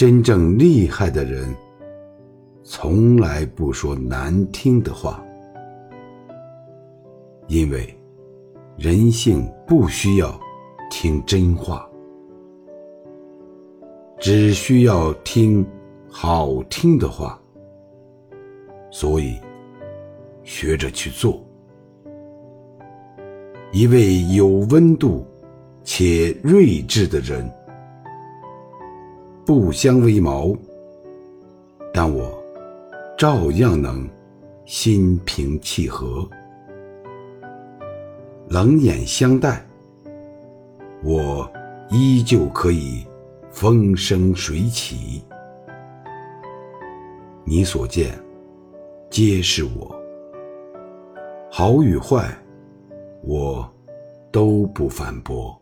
真正厉害的人，从来不说难听的话，因为人性不需要听真话，只需要听好听的话。所以，学着去做。一位有温度且睿智的人，不相为谋，但我照样能心平气和；冷眼相待，我依旧可以风生水起。你所见，皆是我，好与坏。我都不反驳。